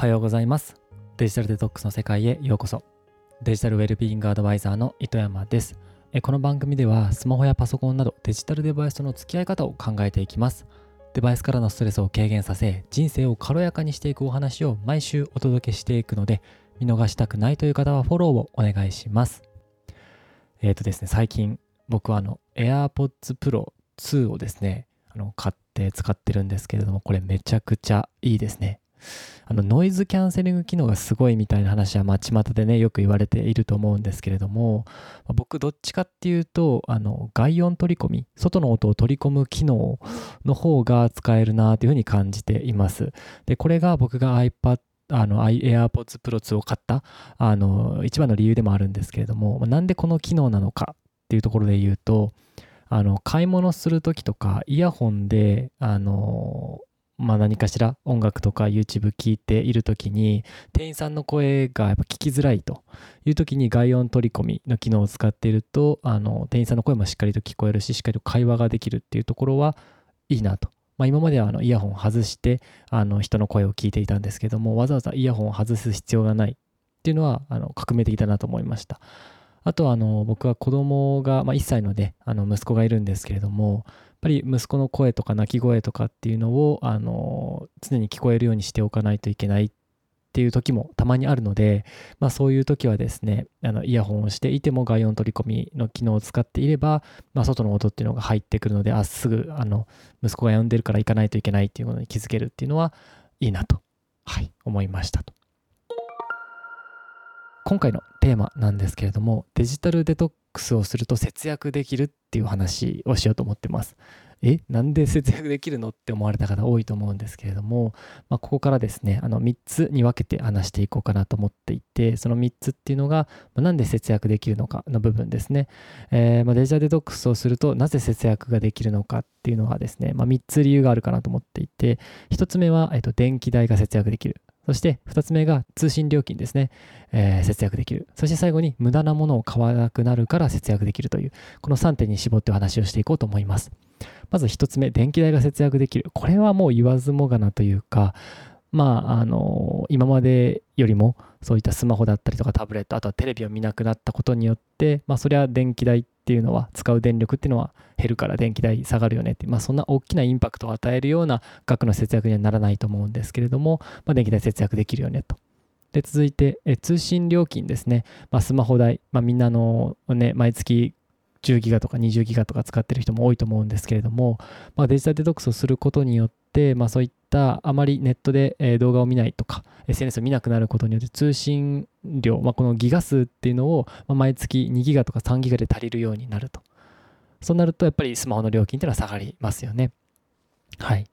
はようございます。デジタルデトックスの世界へようこそ。デジタルウェルビーイングアドバイザーの糸山です。この番組ではスマホやパソコンなどデジタルデバイスとの付き合い方を考えていきます。デバイスからのストレスを軽減させ人生を軽やかにしていくお話を毎週お届けしていくので見逃したくないという方はフォローをお願いします。えっ、ー、とですね最近僕はあの AirPods Pro 2をですねあの買って使ってるんですけれどもこれめちゃくちゃいいですね。あのノイズキャンセリング機能がすごいみたいな話は巷でねよく言われていると思うんですけれども僕どっちかっていうとあの外音取り込み外の音を取り込む機能の方が使えるなというふうに感じています。でこれが僕が iPad あの AirPods Pro 2を買ったあの一番の理由でもあるんですけれどもなんでこの機能なのかっていうところで言うとあの買い物する時とかイヤホンであのまあ、何かしら音楽とか YouTube 聴いている時に店員さんの声がやっぱ聞きづらいという時に外音取り込みの機能を使っているとあの店員さんの声もしっかりと聞こえるししっかりと会話ができるっていうところはいいなと。まあ、今まではあのイヤホンを外してあの人の声を聞いていたんですけどもわざわざイヤホンを外す必要がないっていうのはあの革命的だなと思いました。あとはあの僕は子供が、まあ、1歳のであの息子がいるんですけれどもっぱり息子の声とか泣き声とかっていうのをあの常に聞こえるようにしておかないといけないっていう時もたまにあるので、まあ、そういう時はですねあのイヤホンをしていても外音取り込みの機能を使っていれば、まあ、外の音っていうのが入ってくるのであすぐあの息子が呼んでるから行かないといけないっていうことに気づけるっていうのはいいなと、はい、思いましたと。今回のテーマなんですけれどもデジタルデトックスをすると節約できるっていう話をしようと思ってます。えなんで節約できるのって思われた方多いと思うんですけれども、まあ、ここからですねあの3つに分けて話していこうかなと思っていてその3つっていうのが、まあ、なんで節約できるのかの部分ですね、えー、まあ、デジタルデトックスをするとなぜ節約ができるのかっていうのはですね、ま3つ理由があるかなと思っていて1つ目は、えー、と電気代が節約できるそして2つ目が通信料金ですね、えー、節約できる。そして最後に無駄なものを買わなくなるから節約できるという、この3点に絞ってお話をしていこうと思います。まず1つ目、電気代が節約できる。これはもう言わずもがなというか、まあ、あの今までよりもそういったスマホだったりとかタブレットあとはテレビを見なくなったことによってまあそりゃ電気代っていうのは使う電力っていうのは減るから電気代下がるよねってまあそんな大きなインパクトを与えるような額の節約にはならないと思うんですけれども、まあ、電気代節約できるよねと。で続いてえ通信料金ですね、まあ、スマホ代、まあ、みんなの、ね、毎月10ギガとか20ギガとか使ってる人も多いと思うんですけれども、まあ、デジタルデトックスをすることによって、まあ、そういったあまりネットで動画を見ないとか SNS を見なくなることによって通信量、まあ、このギガ数っていうのを毎月2ギガとか3ギガで足りるようになると。そうなるとやっぱりスマホの料金っていうのは下がりますよね。はい。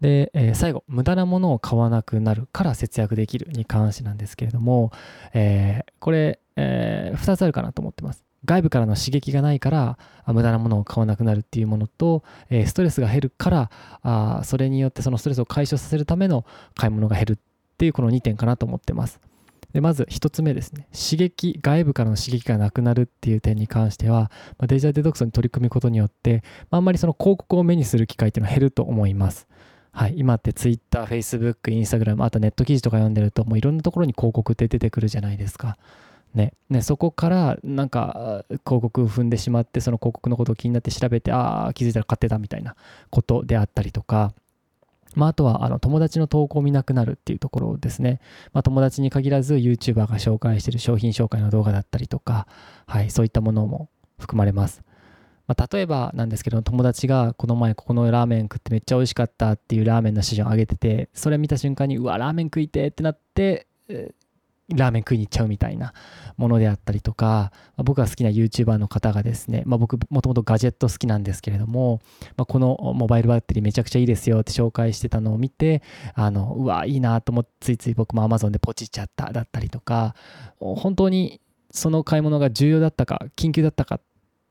で、えー、最後、無駄なものを買わなくなるから節約できるに関してなんですけれども、えー、これ、えー、2つあるかなと思ってます。外部からの刺激がないから無駄なものを買わなくなるっていうものと、ストレスが減るからそれによってそのストレスを解消させるための買い物が減るっていうこの2点かなと思ってます。でまず1つ目ですね刺激外部からの刺激がなくなるっていう点に関しては、デジタルデトックスに取り組むことによって、あ、あんまりその広告を目にする機会っていうのは減ると思います。はい、今って Twitter、Facebook、Instagram、あとネット記事とか読んでるともういろんなところに広告って出てくるじゃないですか。ね、ね、そこからなんか広告踏んでしまってその広告のことを気になって調べてああ気づいたら買ってたみたいなことであったりとか、まあ、あとはあの友達の投稿を見なくなるっていうところですね、まあ、友達に限らず YouTuber が紹介している商品紹介の動画だったりとか、はい、そういったものも含まれます。まあ、例えばなんですけど友達がこの前ここのラーメン食ってめっちゃ美味しかったっていうラーメンの写真を上げててそれ見た瞬間にうわラーメン食いてってなってラーメン食いに行っちゃうみたいなものであったりとか、まあ、僕が好きな YouTuber の方がですね、まあ、僕もともとガジェット好きなんですけれども、まあ、このモバイルバッテリーめちゃくちゃいいですよって紹介してたのを見てあのうわいいなと思ってついつい僕も Amazon でポチっちゃっただったりとか本当にその買い物が重要だったか緊急だったかっ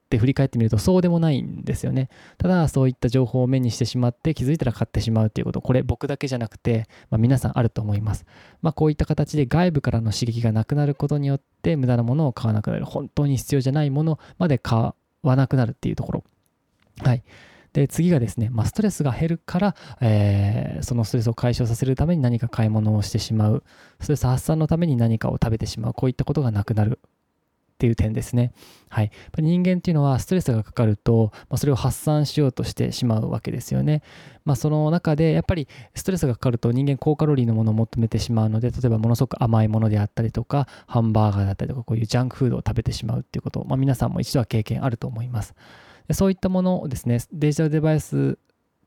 って振り返ってみるとそうでもないんですよね。ただそういった情報を目にしてしまって気づいたら買ってしまうということこれ僕だけじゃなくて、まあ、皆さんあると思います。まあ、こういった形で外部からの刺激がなくなることによって無駄なものを買わなくなる本当に必要じゃないものまで買わなくなるっていうところ。はい。で次がですね、まあ、ストレスが減るから、えー、そのストレスを解消させるために何か買い物をしてしまうストレス発散のために何かを食べてしまうこういったことがなくなるっていう点ですね。はい。やっぱり人間っていうのはストレスがかかると、まあ、それを発散しようとしてしまうわけですよね。まあ、その中でやっぱりストレスがかかると人間高カロリーのものを求めてしまうので、例えばものすごく甘いものであったりとか、ハンバーガーだったりとか、こういうジャンクフードを食べてしまうっていうこと、まあ、皆さんも一度は経験あると思います。でそういったものをですね、デジタルデバイス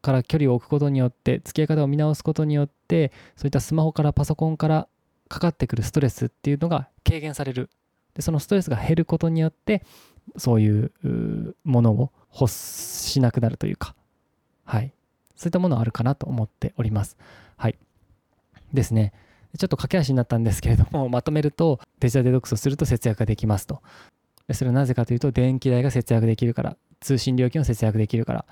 から距離を置くことによって、付き合い方を見直すことによって、そういったスマホからパソコンからかかってくるストレスっていうのが軽減されるでそのストレスが減ることによってそういうものを欲しなくなるというかはい。そういったものあるかなと思っております。はい。ですね。ちょっと駆け足になったんですけれども まとめるとデジタルデトックスをすると節約ができますと。それはなぜかというと電気代が節約できるから通信料金を節約できるから、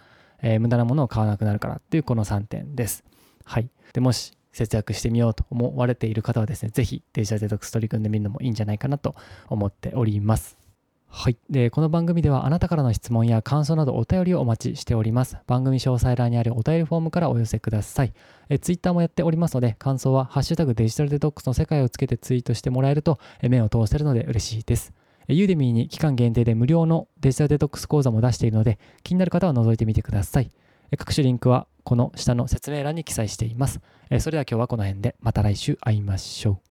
えー、無駄なものを買わなくなるからっていうこの3点です。はい。でもし節約してみようと思われている方はですね、ぜひデジタルデトックス取り組んでみるのもいいんじゃないかなと思っております。はい。で、この番組ではあなたからの質問や感想などお便りをお待ちしております。番組詳細欄にあるお便りフォームからお寄せください。え Twitter もやっておりますので、感想はハッシュタグデジタルデトックスの世界をつけてツイートしてもらえるとえ目を通せるので嬉しいです。ユーデミーに期間限定で無料のデジタルデトックス講座も出しているので、気になる方は覗いてみてください。各種リンクはこの下の説明欄に記載しています。それでは今日はこの辺でまた来週会いましょう。